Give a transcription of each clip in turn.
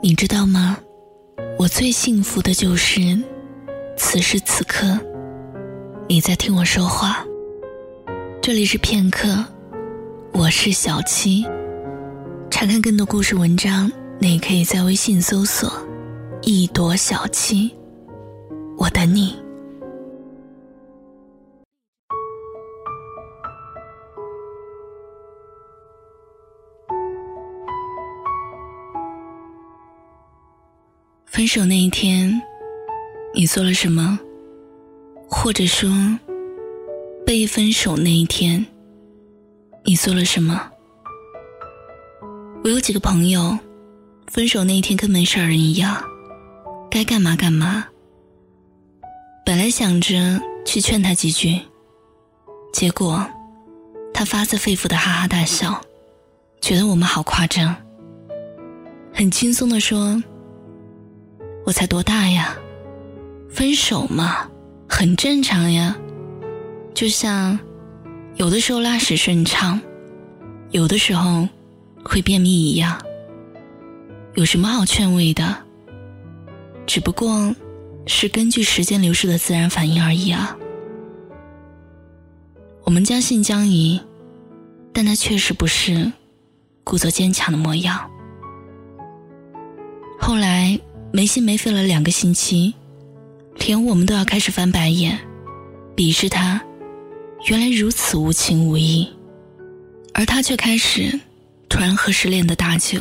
你知道吗？我最幸福的就是此时此刻你在听我说话。这里是片刻，我是小七。查看更多故事文章，你可以在微信搜索“一朵小七”，我等你。分手那一天，你做了什么？或者说，被分手那一天，你做了什么？我有几个朋友，分手那一天跟没事人一样，该干嘛干嘛。本来想着去劝他几句，结果他发自肺腑的哈哈大笑，觉得我们好夸张，很轻松的说。我才多大呀，分手嘛，很正常呀。就像有的时候拉屎顺畅，有的时候会便秘一样，有什么好劝慰的？只不过是根据时间流逝的自然反应而已啊。我们将信将疑，但他确实不是故作坚强的模样。后来。没心没肺了两个星期，连我们都要开始翻白眼，鄙视他，原来如此无情无义，而他却开始突然喝失恋的大酒，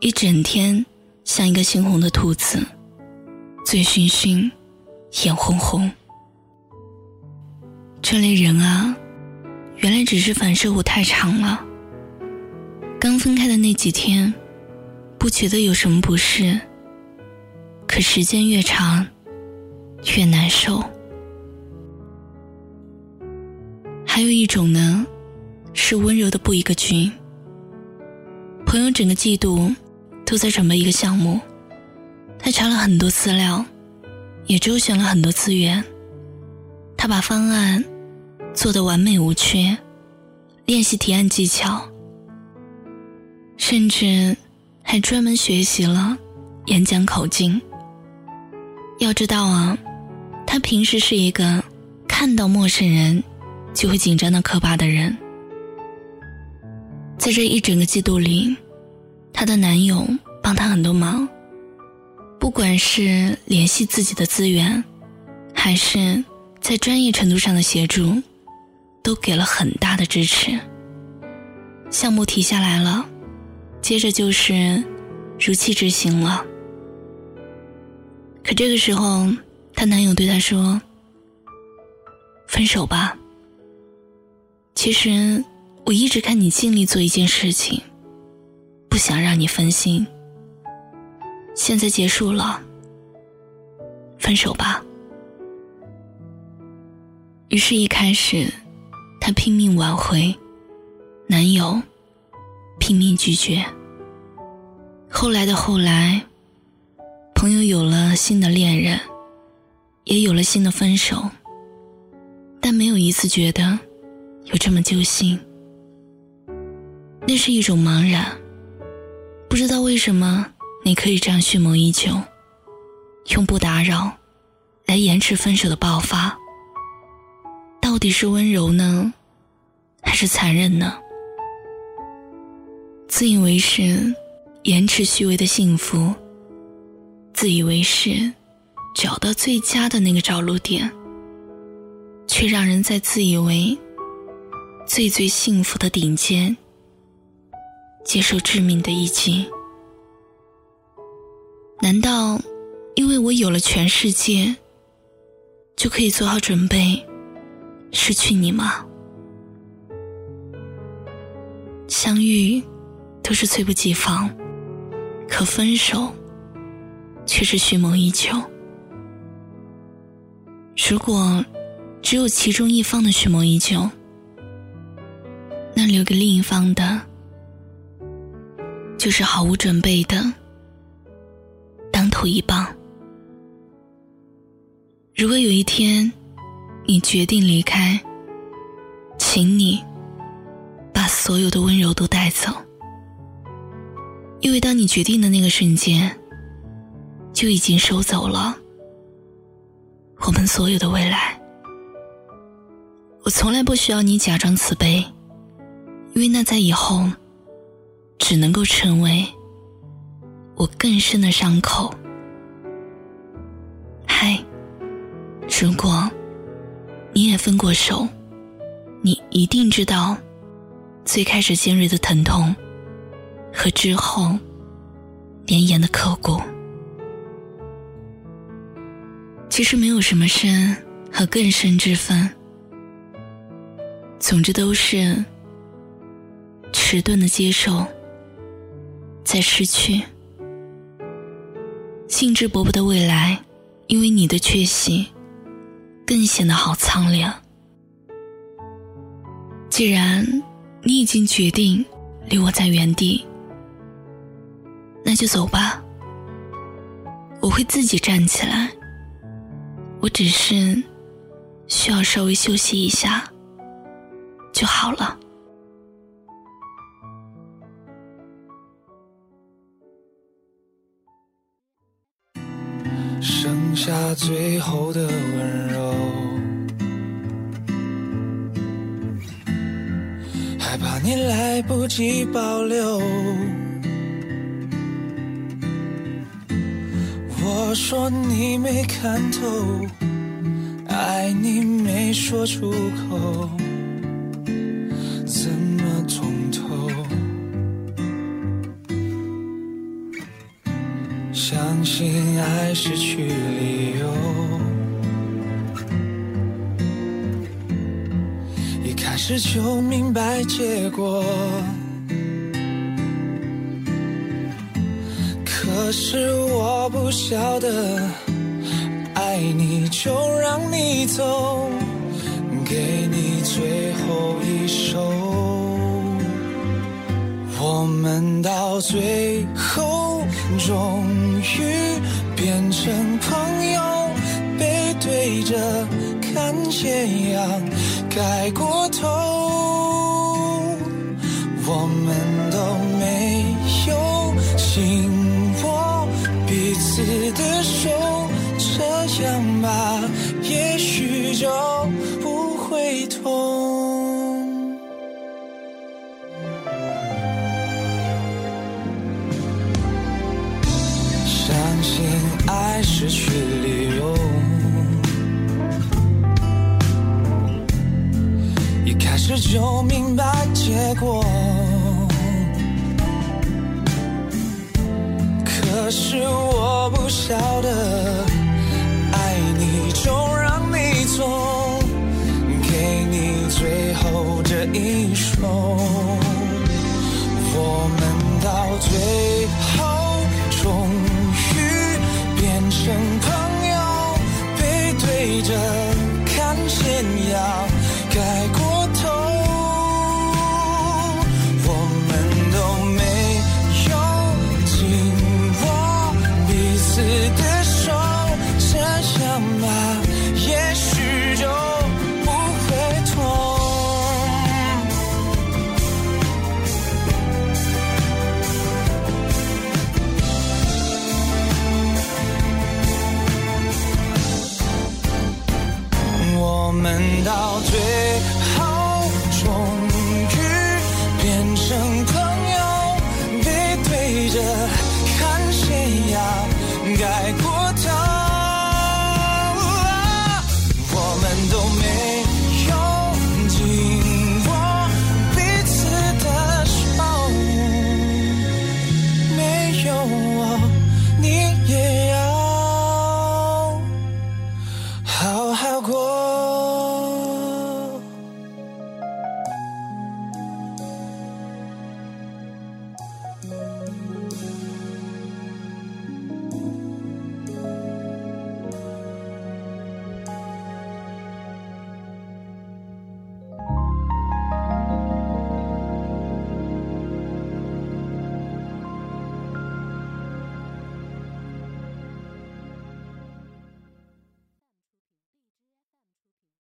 一整天像一个猩红的兔子，醉醺醺，眼红红。这类人啊，原来只是反射弧太长了。刚分开的那几天，不觉得有什么不适。可时间越长，越难受。还有一种呢，是温柔的布一个局。朋友整个季度都在准备一个项目，他查了很多资料，也周旋了很多资源。他把方案做得完美无缺，练习提案技巧，甚至还专门学习了演讲口径。要知道啊，他平时是一个看到陌生人就会紧张的可怕的人。在这一整个季度里，她的男友帮她很多忙，不管是联系自己的资源，还是在专业程度上的协助，都给了很大的支持。项目提下来了，接着就是如期执行了。可这个时候，她男友对她说：“分手吧。其实我一直看你尽力做一件事情，不想让你分心。现在结束了，分手吧。”于是，一开始，她拼命挽回，男友拼命拒绝。后来的后来。朋友有了新的恋人，也有了新的分手，但没有一次觉得有这么揪心。那是一种茫然，不知道为什么你可以这样蓄谋已久，用不打扰来延迟分手的爆发。到底是温柔呢，还是残忍呢？自以为是，延迟虚伪的幸福。自以为是，找到最佳的那个着陆点，却让人在自以为最最幸福的顶尖，接受致命的一击。难道因为我有了全世界，就可以做好准备失去你吗？相遇都是猝不及防，可分手。却是蓄谋已久。如果只有其中一方的蓄谋已久，那留给另一方的，就是毫无准备的当头一棒。如果有一天你决定离开，请你把所有的温柔都带走，因为当你决定的那个瞬间，就已经收走了我们所有的未来。我从来不需要你假装慈悲，因为那在以后只能够成为我更深的伤口。嗨，如果你也分过手，你一定知道最开始尖锐的疼痛和之后绵延的刻骨。其实没有什么深和更深之分，总之都是迟钝的接受，在失去；兴致勃勃的未来，因为你的缺席，更显得好苍凉。既然你已经决定留我在原地，那就走吧，我会自己站起来。我只是需要稍微休息一下就好了。剩下最后的温柔，害怕你来不及保留。我说你没看透，爱你没说出口，怎么通透？相信爱失去理由，一开始就明白结果。可是我不晓得，爱你就让你走，给你最后一首。我们到最后终于变成朋友，背对着看斜阳盖过头，我们都没有紧握彼此。的手，想吧，也许就不会痛。相信爱失去理由，一开始就明白结果。可是我不晓得，后这一首。我们到最后终于变成朋友，背对着看夕阳，盖过。your